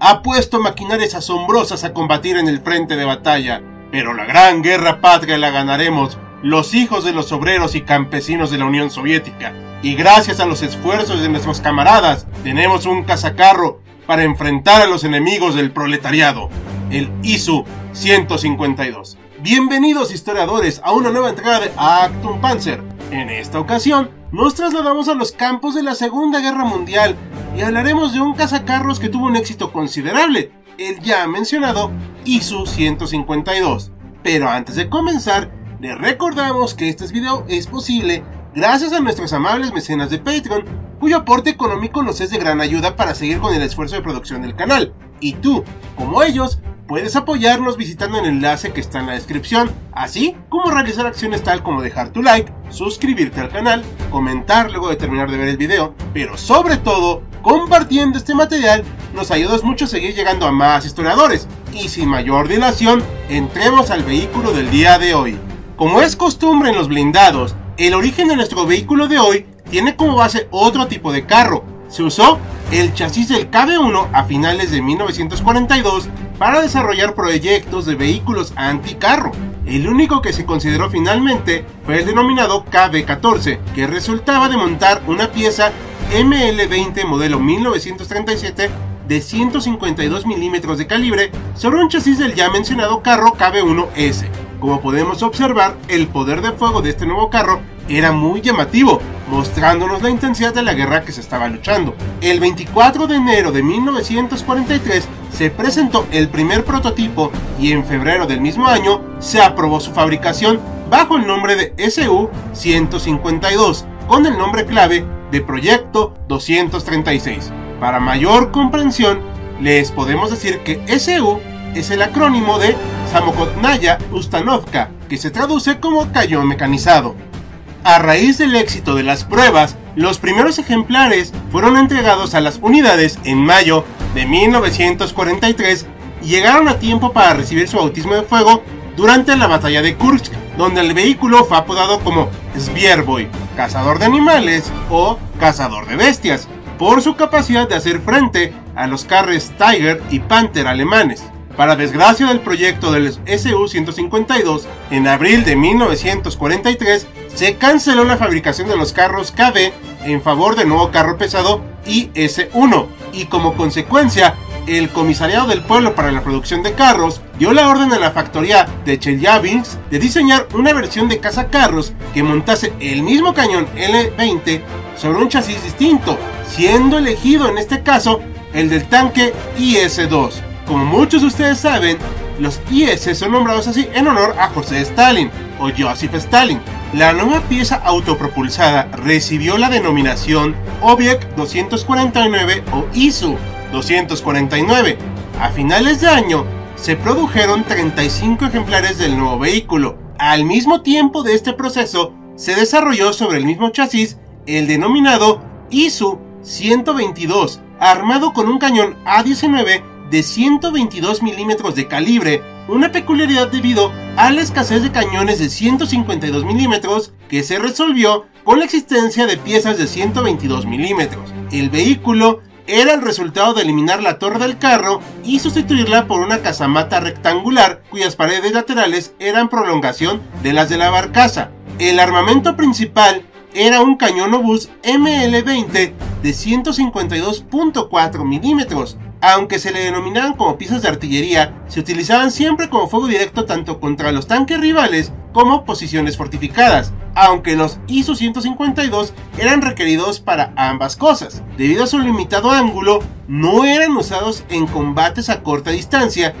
ha puesto maquinarias asombrosas a combatir en el frente de batalla, pero la gran guerra patria la ganaremos los hijos de los obreros y campesinos de la Unión Soviética. Y gracias a los esfuerzos de nuestros camaradas, tenemos un cazacarro para enfrentar a los enemigos del proletariado, el ISU 152. Bienvenidos historiadores a una nueva entrega de Actum Panzer. En esta ocasión, nos trasladamos a los campos de la Segunda Guerra Mundial y hablaremos de un cazacarros que tuvo un éxito considerable, el ya mencionado ISU 152. Pero antes de comenzar, les recordamos que este video es posible gracias a nuestros amables mecenas de Patreon, cuyo aporte económico nos es de gran ayuda para seguir con el esfuerzo de producción del canal. Y tú, como ellos, Puedes apoyarnos visitando el enlace que está en la descripción, así como realizar acciones tal como dejar tu like, suscribirte al canal, comentar luego de terminar de ver el video, pero sobre todo, compartiendo este material nos ayudas mucho a seguir llegando a más historiadores. Y sin mayor dilación, entremos al vehículo del día de hoy. Como es costumbre en los blindados, el origen de nuestro vehículo de hoy tiene como base otro tipo de carro. Se usó el chasis del KB1 a finales de 1942 para desarrollar proyectos de vehículos anticarro. El único que se consideró finalmente fue el denominado KB-14, que resultaba de montar una pieza ML-20 modelo 1937 de 152 milímetros de calibre sobre un chasis del ya mencionado carro KB-1S. Como podemos observar, el poder de fuego de este nuevo carro era muy llamativo, mostrándonos la intensidad de la guerra que se estaba luchando. El 24 de enero de 1943 se presentó el primer prototipo y en febrero del mismo año se aprobó su fabricación bajo el nombre de SU-152, con el nombre clave de Proyecto 236. Para mayor comprensión, les podemos decir que SU es el acrónimo de Samokotnaya Ustanovka, que se traduce como cañón mecanizado. A raíz del éxito de las pruebas, los primeros ejemplares fueron entregados a las unidades en mayo de 1943 y llegaron a tiempo para recibir su bautismo de fuego durante la batalla de Kursk, donde el vehículo fue apodado como Svierboy, cazador de animales o cazador de bestias, por su capacidad de hacer frente a los carros Tiger y Panther alemanes. Para desgracia del proyecto del SU-152, en abril de 1943 se canceló la fabricación de los carros KB en favor del nuevo carro pesado IS-1 y como consecuencia el Comisariado del Pueblo para la Producción de Carros dio la orden a la factoría de Chelyabinsk de diseñar una versión de cazacarros que montase el mismo cañón L-20 sobre un chasis distinto, siendo elegido en este caso el del tanque IS-2. Como muchos de ustedes saben, los IS son nombrados así en honor a José Stalin o Joseph Stalin, la nueva pieza autopropulsada recibió la denominación Object 249 o ISU 249. A finales de año se produjeron 35 ejemplares del nuevo vehículo. Al mismo tiempo de este proceso, se desarrolló sobre el mismo chasis el denominado ISU 122, armado con un cañón A19 de 122 milímetros de calibre, una peculiaridad debido a la escasez de cañones de 152 milímetros que se resolvió con la existencia de piezas de 122 milímetros. El vehículo era el resultado de eliminar la torre del carro y sustituirla por una casamata rectangular cuyas paredes laterales eran prolongación de las de la barcaza. El armamento principal era un cañón obús ML-20 de 152.4 milímetros, aunque se le denominaban como piezas de artillería, se utilizaban siempre como fuego directo tanto contra los tanques rivales como posiciones fortificadas, aunque los ISU 152 eran requeridos para ambas cosas. Debido a su limitado ángulo, no eran usados en combates a corta distancia,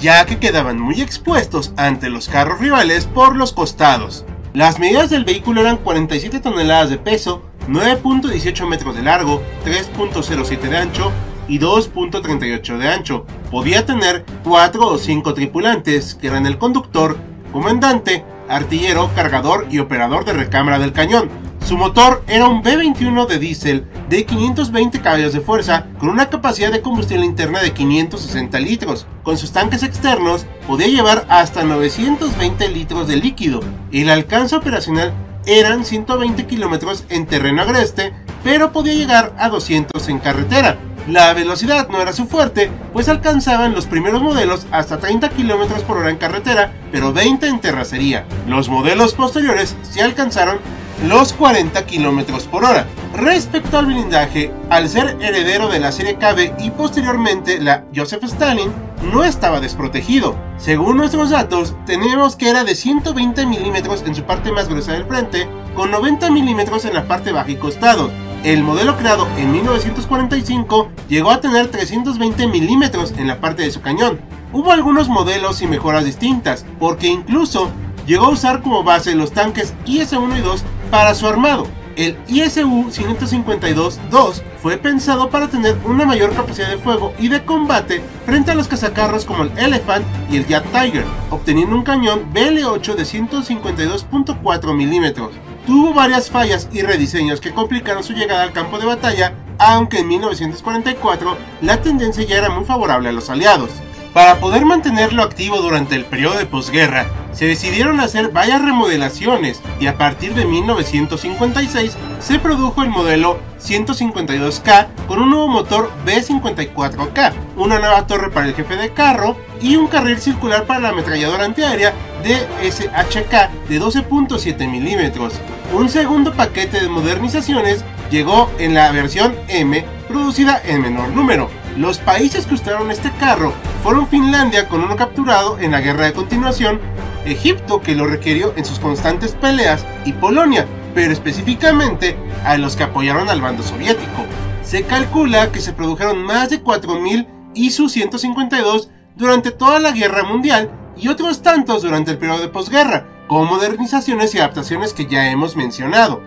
ya que quedaban muy expuestos ante los carros rivales por los costados. Las medidas del vehículo eran 47 toneladas de peso, 9.18 metros de largo, 3.07 de ancho y 2.38 de ancho. Podía tener 4 o 5 tripulantes, que eran el conductor, comandante, artillero, cargador y operador de recámara del cañón. Su motor era un B-21 de diésel de 520 caballos de fuerza con una capacidad de combustible interna de 560 litros. Con sus tanques externos podía llevar hasta 920 litros de líquido. El alcance operacional eran 120 kilómetros en terreno agreste, pero podía llegar a 200 en carretera. La velocidad no era su fuerte, pues alcanzaban los primeros modelos hasta 30 km por hora en carretera, pero 20 en terracería. Los modelos posteriores se alcanzaron los 40 km por hora. Respecto al blindaje, al ser heredero de la serie KB y posteriormente la Joseph Stalin, no estaba desprotegido. Según nuestros datos, tenemos que era de 120 milímetros en su parte más gruesa del frente, con 90 milímetros en la parte baja y costado. El modelo creado en 1945 llegó a tener 320 milímetros en la parte de su cañón. Hubo algunos modelos y mejoras distintas, porque incluso llegó a usar como base los tanques IS-1 y 2 para su armado. El ISU 552-2 fue pensado para tener una mayor capacidad de fuego y de combate frente a los cazacarros como el Elephant y el Jet Tiger, obteniendo un cañón BL-8 de 152.4 milímetros tuvo varias fallas y rediseños que complicaron su llegada al campo de batalla, aunque en 1944 la tendencia ya era muy favorable a los aliados. Para poder mantenerlo activo durante el periodo de posguerra, se decidieron hacer varias remodelaciones y a partir de 1956 se produjo el modelo 152K con un nuevo motor B54K, una nueva torre para el jefe de carro y un carril circular para la ametralladora antiaérea de SHK de 12.7 milímetros. Un segundo paquete de modernizaciones llegó en la versión M, producida en menor número. Los países que usaron este carro fueron Finlandia con uno capturado en la guerra de continuación, Egipto que lo requirió en sus constantes peleas y Polonia, pero específicamente a los que apoyaron al bando soviético. Se calcula que se produjeron más de 4.000 ISU-152 durante toda la guerra mundial y otros tantos durante el periodo de posguerra, con modernizaciones y adaptaciones que ya hemos mencionado.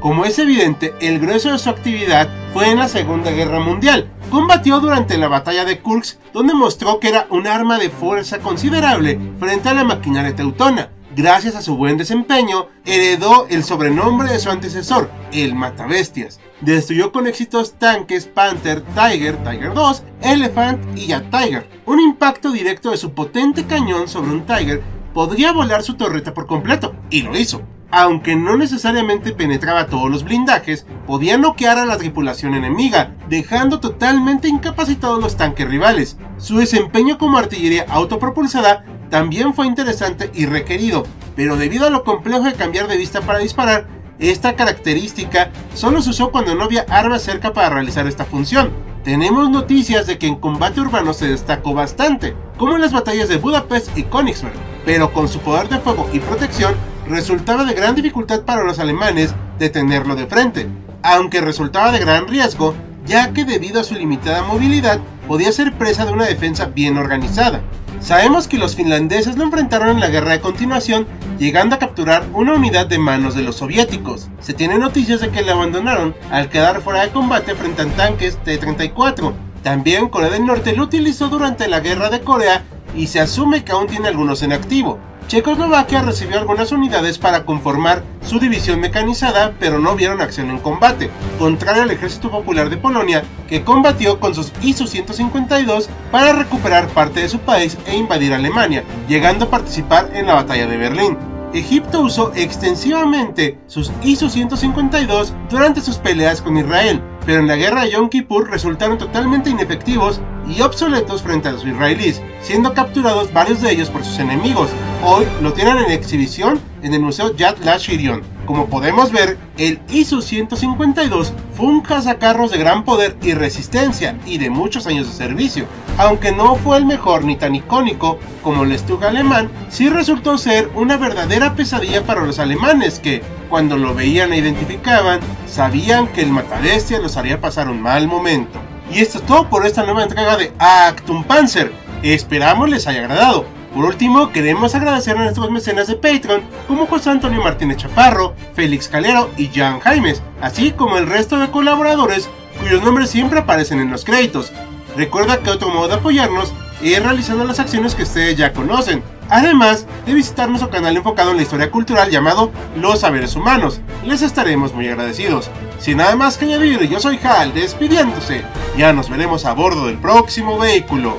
Como es evidente, el grueso de su actividad fue en la Segunda Guerra Mundial. Combatió durante la batalla de Kursk, donde mostró que era un arma de fuerza considerable frente a la maquinaria teutona. Gracias a su buen desempeño, heredó el sobrenombre de su antecesor, el Matabestias. Destruyó con éxitos tanques Panther, Tiger, Tiger 2, Elephant y Jet Tiger. Un impacto directo de su potente cañón sobre un Tiger podría volar su torreta por completo, y lo hizo. Aunque no necesariamente penetraba todos los blindajes, podía noquear a la tripulación enemiga, dejando totalmente incapacitados los tanques rivales. Su desempeño como artillería autopropulsada también fue interesante y requerido, pero debido a lo complejo de cambiar de vista para disparar, esta característica solo se usó cuando no había armas cerca para realizar esta función. Tenemos noticias de que en combate urbano se destacó bastante, como en las batallas de Budapest y Königsberg, pero con su poder de fuego y protección resultaba de gran dificultad para los alemanes detenerlo de frente, aunque resultaba de gran riesgo, ya que debido a su limitada movilidad podía ser presa de una defensa bien organizada. Sabemos que los finlandeses lo enfrentaron en la guerra de continuación, llegando a capturar una unidad de manos de los soviéticos. Se tienen noticias de que le abandonaron al quedar fuera de combate frente a tanques T-34. También Corea del Norte lo utilizó durante la guerra de Corea y se asume que aún tiene algunos en activo. Checoslovaquia recibió algunas unidades para conformar su división mecanizada, pero no vieron acción en combate, contrario al Ejército Popular de Polonia, que combatió con sus ISU-152 para recuperar parte de su país e invadir Alemania, llegando a participar en la Batalla de Berlín. Egipto usó extensivamente sus ISU-152 durante sus peleas con Israel, pero en la guerra de Yom Kippur resultaron totalmente inefectivos y obsoletos frente a los israelíes, siendo capturados varios de ellos por sus enemigos. Hoy lo tienen en exhibición en el Museo Yad Shirion. Como podemos ver, el ISU-152 fue un cazacarros de gran poder y resistencia y de muchos años de servicio. Aunque no fue el mejor ni tan icónico como el Stug alemán, sí resultó ser una verdadera pesadilla para los alemanes que, cuando lo veían e identificaban, sabían que el Matabestia los haría pasar un mal momento. Y esto es todo por esta nueva entrega de Actum Panzer. Esperamos les haya agradado. Por último, queremos agradecer a nuestros mecenas de Patreon como José Antonio Martínez Chaparro, Félix Calero y Jan Jaimes, así como el resto de colaboradores cuyos nombres siempre aparecen en los créditos. Recuerda que otro modo de apoyarnos es realizando las acciones que ustedes ya conocen, además de visitar nuestro canal enfocado en la historia cultural llamado Los Saberes Humanos. Les estaremos muy agradecidos. Sin nada más que añadir, yo soy Hal despidiéndose. Ya nos veremos a bordo del próximo vehículo.